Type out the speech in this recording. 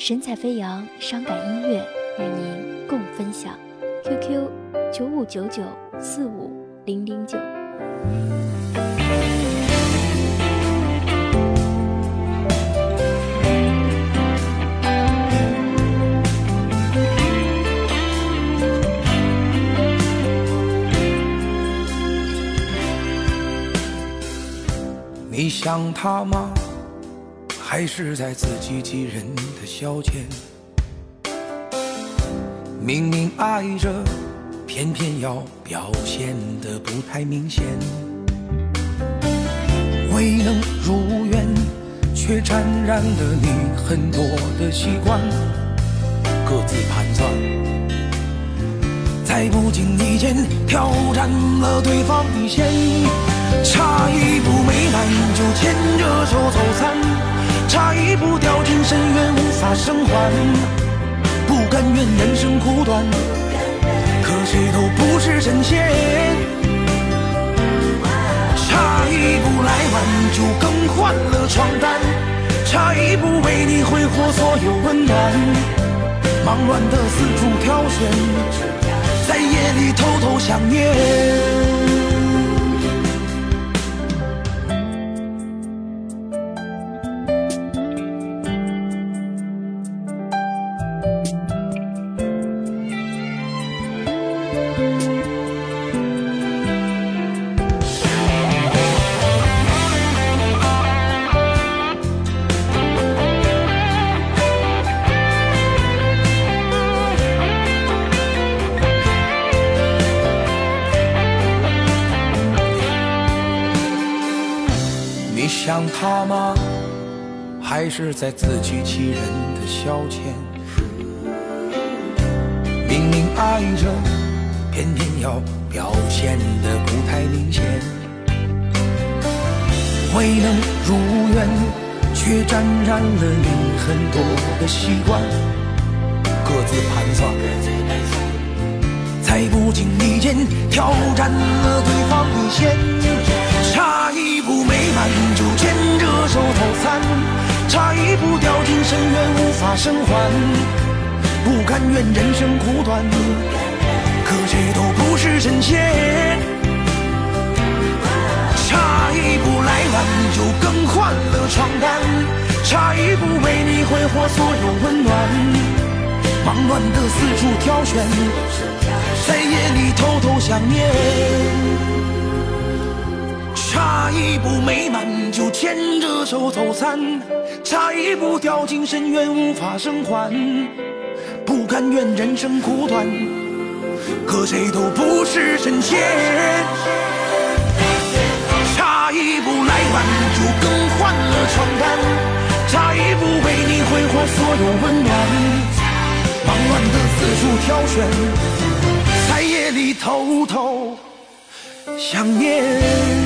神采飞扬，伤感音乐与您共分享。QQ：九五九九四五零零九。你想他吗？还是在自欺欺人的消遣？明明爱着，偏偏要表现得不太明显。未能如愿，却沾染了你很多的习惯，各自盘算，在不经意间挑战了对方底线。差一步没不掉进深渊无法生还，不甘愿人生苦短，可谁都不是神仙。差一步来晚就更换了床单，差一步为你挥霍所有温暖，忙乱的四处挑选，在夜里偷偷想念。想他吗？还是在自欺欺人的消遣？明明爱着，偏偏要表现得不太明显。未能如愿，却沾染了你很多的习惯，各自盘算，在不经意间挑战了对方底线。差一步没来就手走散，差一步掉进深渊无法生还，不甘愿人生苦短，可谁都不是神仙。差一步来晚就更换了床单，差一步为你挥霍所有温暖，忙乱的四处挑选，在夜里偷偷想念。差一步美满就牵着手走散，差一步掉进深渊无法生还，不甘愿人生苦短，可谁都不是神仙。差一步来晚就更换了床单，差一步为你挥霍所有温暖，忙乱的四处挑选，在夜里偷偷想念。